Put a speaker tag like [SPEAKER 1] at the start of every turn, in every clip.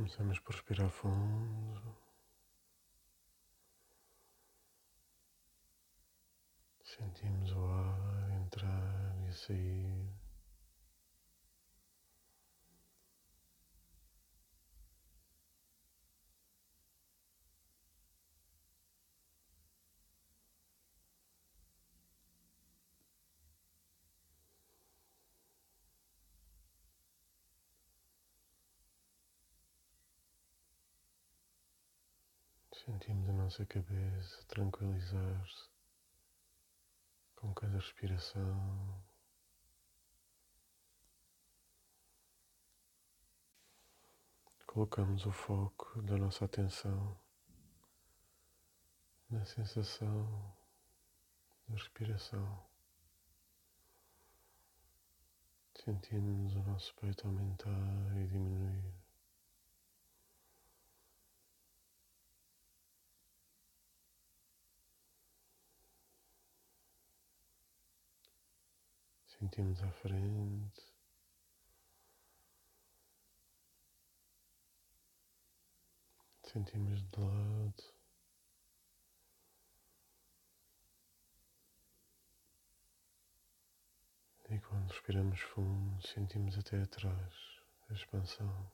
[SPEAKER 1] Começamos por respirar fundo. Sentimos o ar entrar e sair. Sentimos a nossa cabeça tranquilizar-se com cada respiração. Colocamos o foco da nossa atenção na sensação da respiração. Sentimos o nosso peito aumentar e diminuir. Sentimos à frente. Sentimos de lado. E quando respiramos fundo, sentimos até atrás a expansão.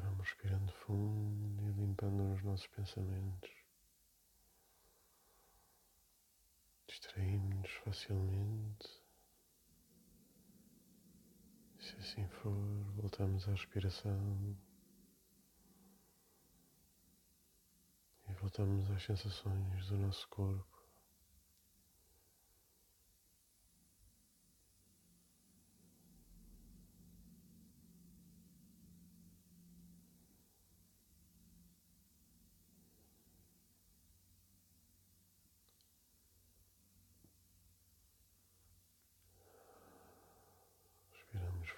[SPEAKER 1] Vamos respirando fundo e limpando os nossos pensamentos. Distraímos-nos facilmente. Se assim for, voltamos à respiração. E voltamos às sensações do nosso corpo.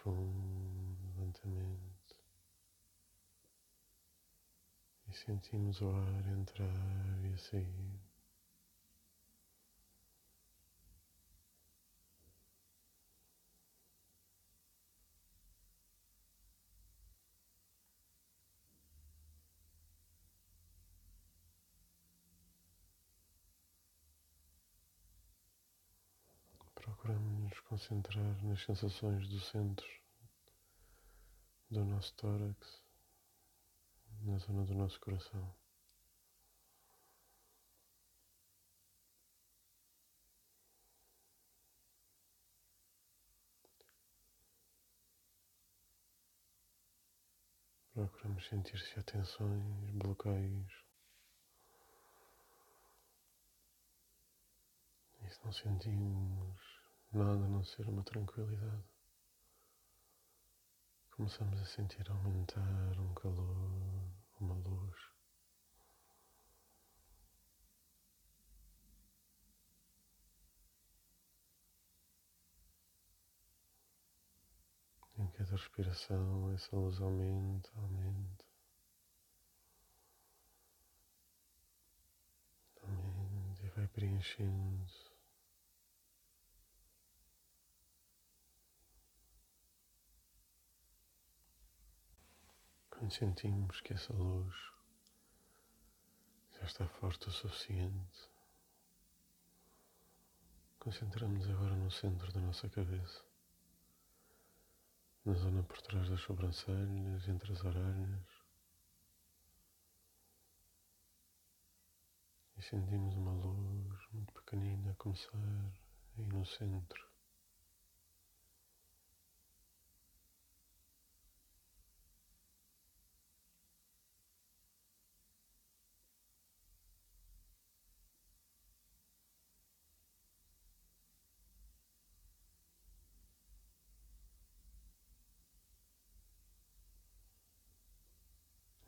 [SPEAKER 1] fundo, lentamente, e sentimos o ar entrar e sair. procuramos nos concentrar nas sensações do centro do nosso tórax, na zona do nosso coração. Procuramos sentir se há tensões, bloqueios. E se não sentimos, nada a não ser uma tranquilidade. Começamos a sentir aumentar um calor, uma luz. Em cada respiração, essa luz aumenta, aumenta. Aumenta e vai preenchendo. Quando sentimos que essa luz já está forte o suficiente, concentramos agora no centro da nossa cabeça, na zona por trás das sobrancelhas, entre as orelhas. E sentimos uma luz muito pequenina a começar aí no centro.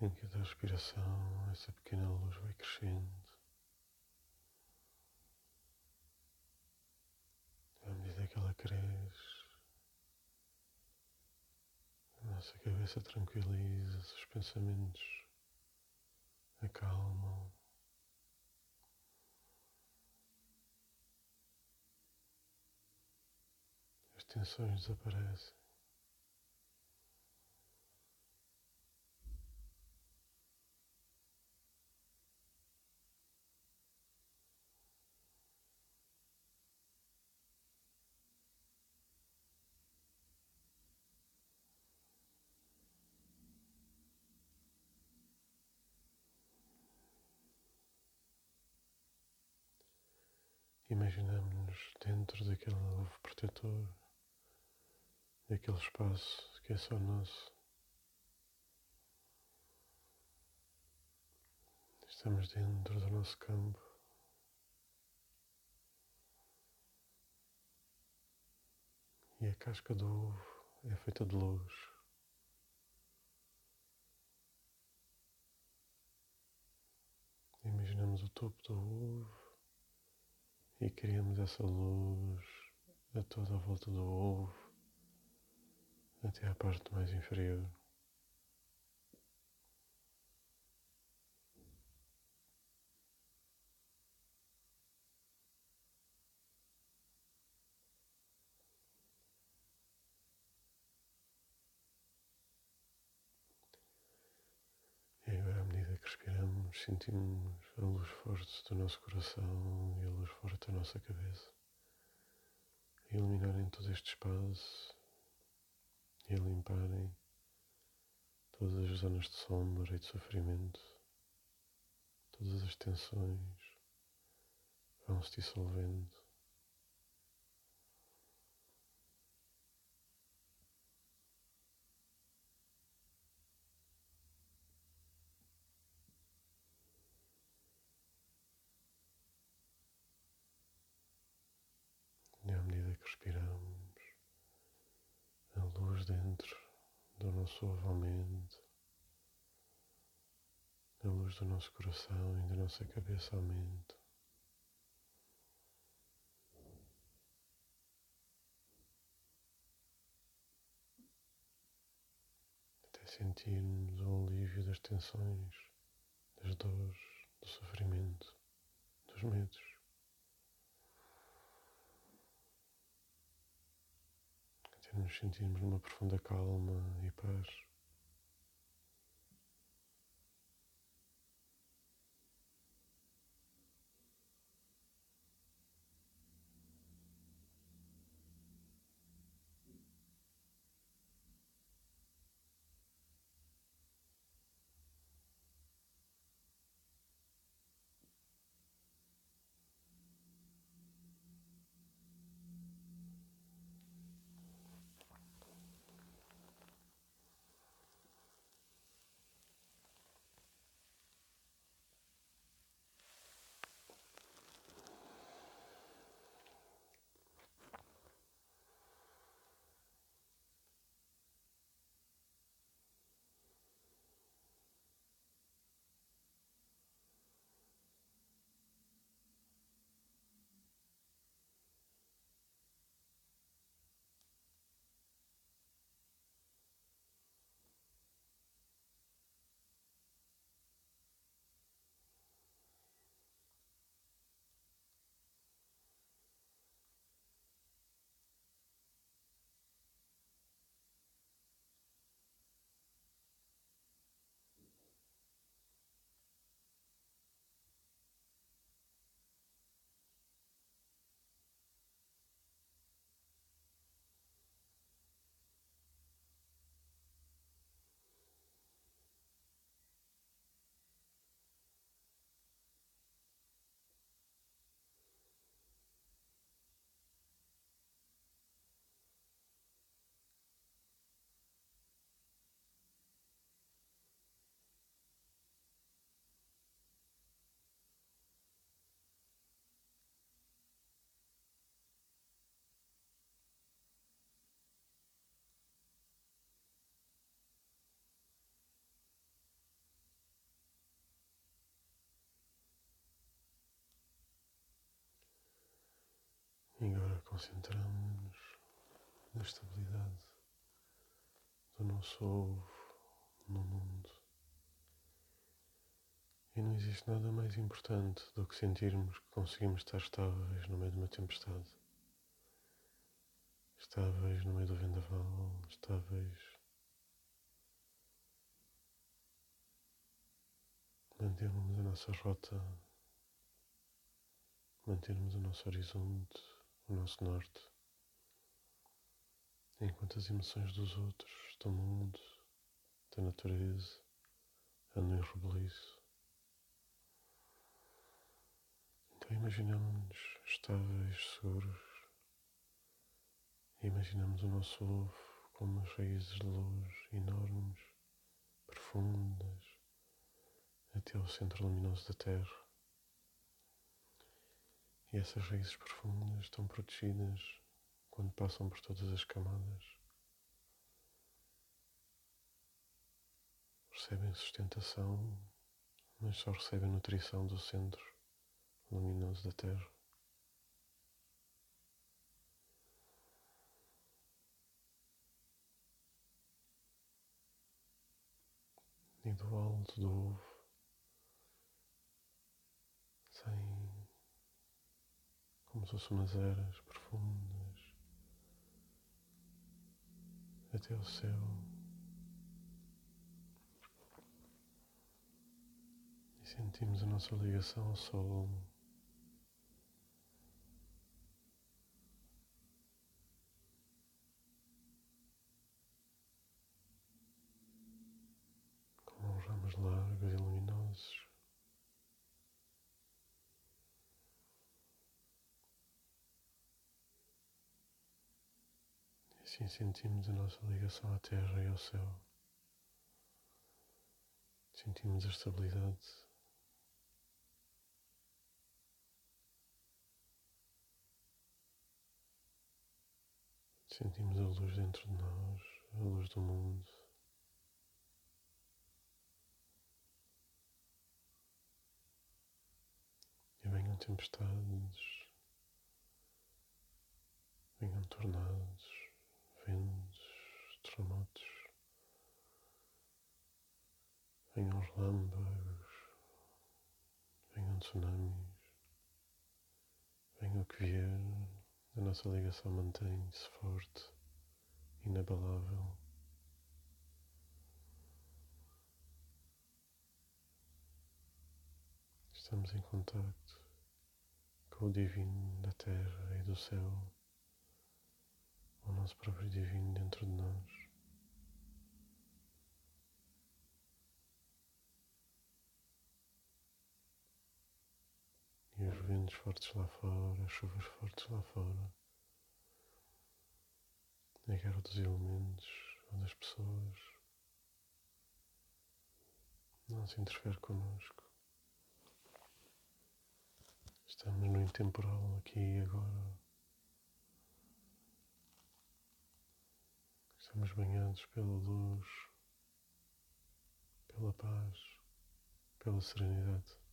[SPEAKER 1] Em cada respiração, essa pequena luz vai crescendo. À medida que ela cresce, a nossa cabeça tranquiliza, os pensamentos acalmam. As tensões desaparecem. Imaginamos-nos dentro daquele ovo protetor, daquele espaço que é só nosso. Estamos dentro do nosso campo. E a casca do ovo é feita de luz. Imaginamos o topo do ovo e criamos essa luz a toda a volta do ovo até à parte mais inferior. E agora, à medida que sentimos a luz forte do nosso coração e a luz forte da nossa cabeça, a iluminarem todo este espaço e a limparem todas as zonas de sombra e de sofrimento, todas as tensões vão se dissolvendo. respiramos, a luz dentro do nosso ovo aumenta, a luz do nosso coração e da nossa cabeça aumenta. Até sentirmos o alívio das tensões, das dores, do sofrimento, dos medos. Nos sentirmos numa profunda calma e paz. Concentramos na estabilidade do nosso ovo no mundo. E não existe nada mais importante do que sentirmos que conseguimos estar estáveis no meio de uma tempestade. Estáveis no meio do vendaval, estáveis. Mantermos a nossa rota, mantermos o nosso horizonte, o nosso norte, enquanto as emoções dos outros, do mundo, da natureza, andam em rebuliço. Então imaginamos-nos estáveis, seguros. Imaginamos o nosso ovo com umas raízes de luz enormes, profundas, até ao centro luminoso da Terra. E essas raízes profundas estão protegidas quando passam por todas as camadas. Recebem sustentação, mas só recebem nutrição do centro luminoso da Terra. E do alto do ovo sem como se fossem umas eras profundas até o céu. E sentimos a nossa ligação ao Sol. ramos largos e luminosos. E assim sentimos a nossa ligação à Terra e ao céu. Sentimos a estabilidade. Sentimos a luz dentro de nós, a luz do mundo. E venham tempestades, venham tornados, ventos, terremotos, venham relâmpagos, venham tsunamis, venham o que vier, a nossa ligação mantém-se forte, inabalável. Estamos em contacto com o divino da terra e do céu, o nosso próprio divino dentro de nós. E os ventos fortes lá fora, as chuvas fortes lá fora, a guerra dos elementos ou das pessoas, não se interfere connosco. Estamos no intemporal aqui e agora. Estamos banhados pela luz, pela paz, pela serenidade.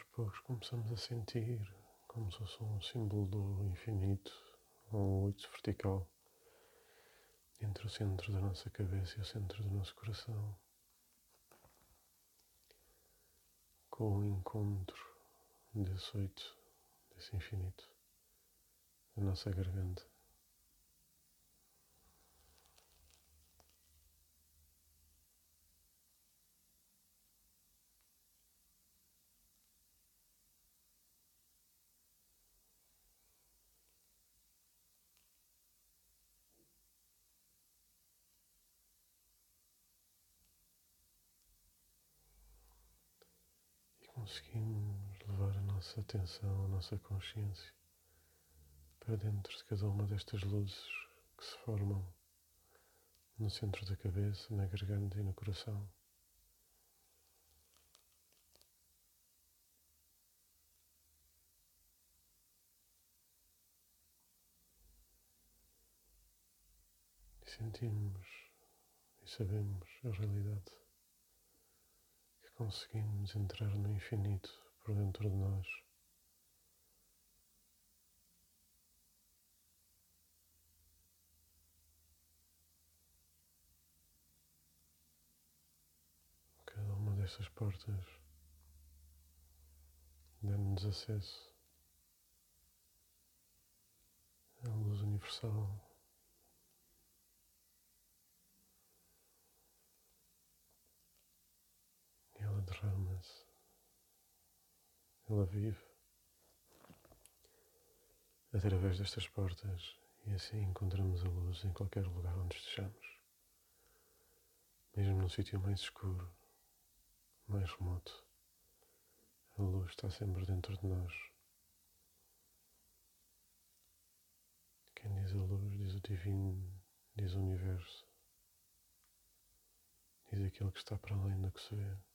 [SPEAKER 1] Aos poucos começamos a sentir como se fosse um símbolo do infinito, um oito vertical, entre o centro da nossa cabeça e o centro do nosso coração. Com o encontro desse oito, desse infinito, da nossa garganta. Conseguimos levar a nossa atenção, a nossa consciência para dentro de cada uma destas luzes que se formam no centro da cabeça, na garganta e no coração. Sentimos e sabemos a realidade conseguimos entrar no infinito por dentro de nós. Cada uma dessas portas dá-nos acesso à luz universal. Derrama-se, ela vive através destas portas e assim encontramos a luz em qualquer lugar onde estejamos, mesmo num sítio mais escuro, mais remoto. A luz está sempre dentro de nós. Quem diz a luz diz o divino, diz o universo, diz aquilo que está para além do que se vê.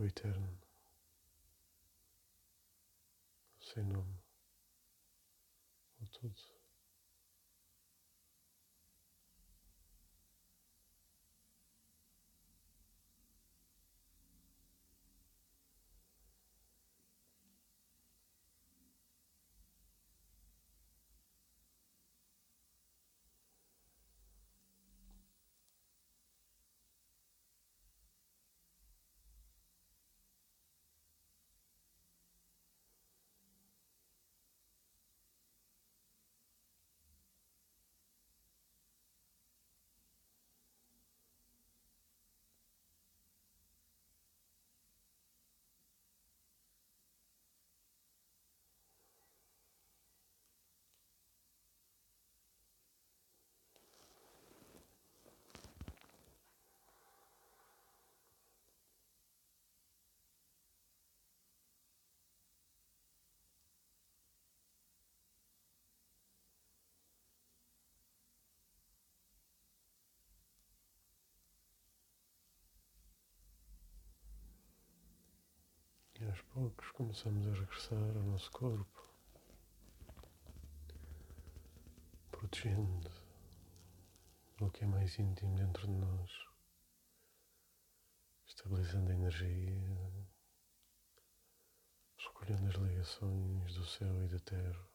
[SPEAKER 1] O eterno, sem nome, o tudo. aos poucos começamos a regressar ao nosso corpo, protegendo o que é mais íntimo dentro de nós, estabilizando a energia, escolhendo as ligações do céu e da terra.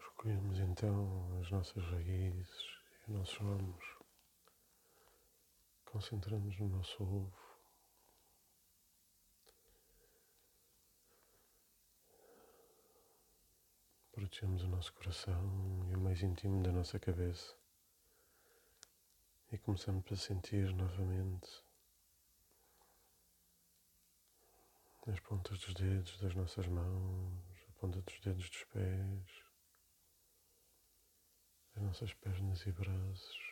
[SPEAKER 1] Escolhemos então as nossas raízes e nossos ombros. Concentramos no nosso ovo. Protegemos o nosso coração e o mais íntimo da nossa cabeça. E começamos a sentir novamente as pontas dos dedos das nossas mãos, a ponta dos dedos dos pés, as nossas pernas e braços,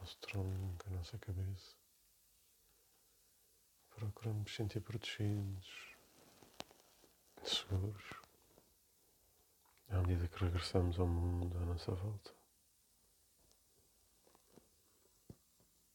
[SPEAKER 1] nosso tronco, a nossa cabeça. Procuramos sentir protegidos, seguros, à medida que regressamos ao mundo à nossa volta.